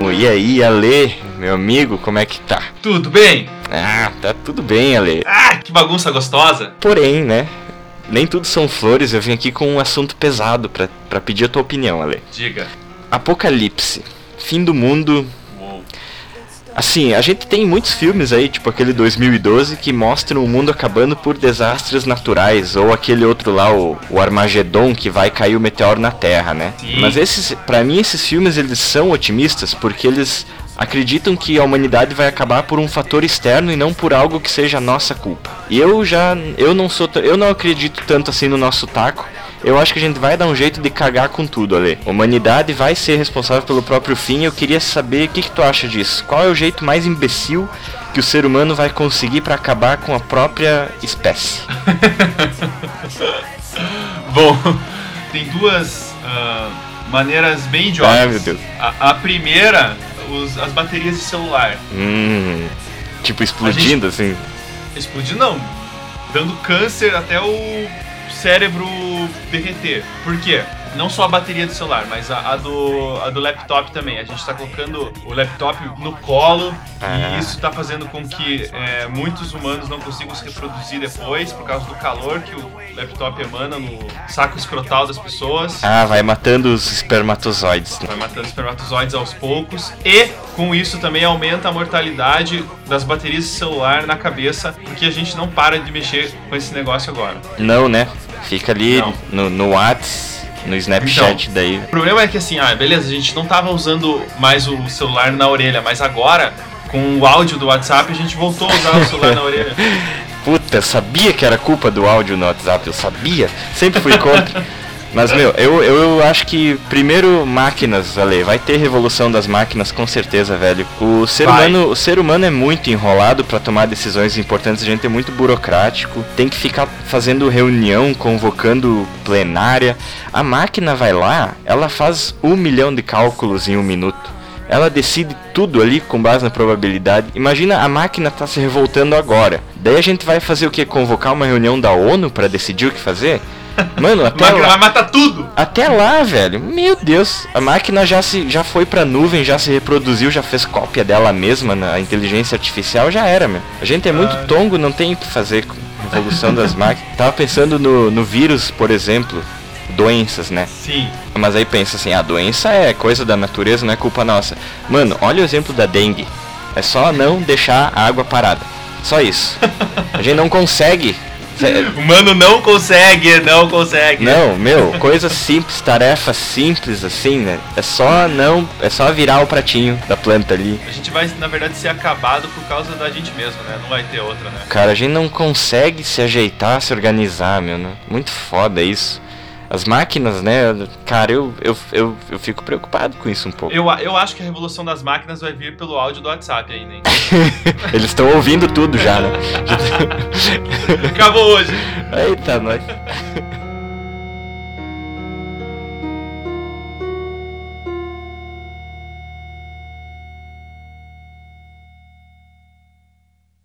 E aí, Ale, meu amigo, como é que tá? Tudo bem? Ah, tá tudo bem, Ale. Ah, que bagunça gostosa. Porém, né? Nem tudo são flores, eu vim aqui com um assunto pesado pra, pra pedir a tua opinião, Ale. Diga. Apocalipse. Fim do mundo. Assim, a gente tem muitos filmes aí, tipo aquele 2012, que mostram o mundo acabando por desastres naturais, ou aquele outro lá, o, o Armagedon, que vai cair o meteoro na Terra, né? Sim. Mas esses, para mim, esses filmes eles são otimistas porque eles acreditam que a humanidade vai acabar por um fator externo e não por algo que seja nossa culpa. E eu já, eu não sou, eu não acredito tanto assim no nosso taco. Eu acho que a gente vai dar um jeito de cagar com tudo, Ale. A humanidade vai ser responsável pelo próprio fim. Eu queria saber o que, que tu acha disso. Qual é o jeito mais imbecil que o ser humano vai conseguir pra acabar com a própria espécie? Bom, tem duas ah, maneiras bem idiotas. Ai, meu Deus. A, a primeira, os- as baterias de celular. Hum, tipo explodindo assim. Explodir não. Dando câncer até o cérebro derreter. Por quê? Não só a bateria do celular, mas a, a do, a do laptop também. A gente está colocando o laptop no colo Ah. e isso está fazendo com que é, muitos humanos não consigam se reproduzir depois por causa do calor que o laptop emana no saco escrotal das pessoas. Ah, vai matando os espermatozoides. né? Vai matando espermatozoides aos poucos. E com isso também aumenta a mortalidade das baterias de celular na cabeça, porque a gente não para de mexer com esse negócio agora. Não, né? Fica ali Não. no, no Whats, no Snapchat daí. O problema é que assim, ah, beleza, a gente não tava usando mais o celular na orelha, mas agora, com o áudio do WhatsApp, a gente voltou a usar o celular na orelha. Puta, eu sabia que era culpa do áudio no WhatsApp, eu sabia. Sempre fui contra. Mas, meu, eu, eu acho que primeiro máquinas, Ale, vai ter revolução das máquinas com certeza, velho. O ser Vai. humano, o ser humano é muito enrolado pra tomar decisões importantes, a gente é muito burocrático, tem que ficar fazendo reunião, convocando plenária. A máquina vai lá, ela faz um milhão de cálculos em um minuto. Ela decide tudo ali com base na probabilidade. Imagina a máquina tá se revoltando agora. Daí a gente vai fazer o que? Convocar uma reunião da ONU pra decidir o que fazer? Mano, A até lá, vai matar tudo! até lá, velho. Meu Deus, a máquina já se já foi pra nuvem, já se reproduziu, já fez cópia dela mesma na inteligência artificial, já era, meu. A gente é muito Ah. tongo, não tem o que fazer com a evolução das máquinas. Tava pensando no, no vírus, por exemplo, doenças, né? Sim. Mas aí pensa assim, a doença é coisa da natureza, não é culpa nossa. Mano, olha o exemplo da dengue. É só não deixar a água parada. Só isso. A gente não consegue. O mano não consegue, não consegue. Não, meu, coisa simples, tarefa simples assim, né? É só não, é só virar o pratinho da planta ali. A gente vai, na verdade, ser acabado por causa da gente mesmo, né? Não vai ter outra, né? Cara, a gente não consegue se ajeitar, se organizar, meu, né? Muito foda isso. As máquinas, né? Cara, eu, eu, eu, eu fico preocupado com isso um pouco. Eu, eu acho que a revolução das máquinas vai vir pelo áudio do WhatsApp ainda, hein? Eles estão ouvindo tudo já, né? Acabou hoje. Eita, nós.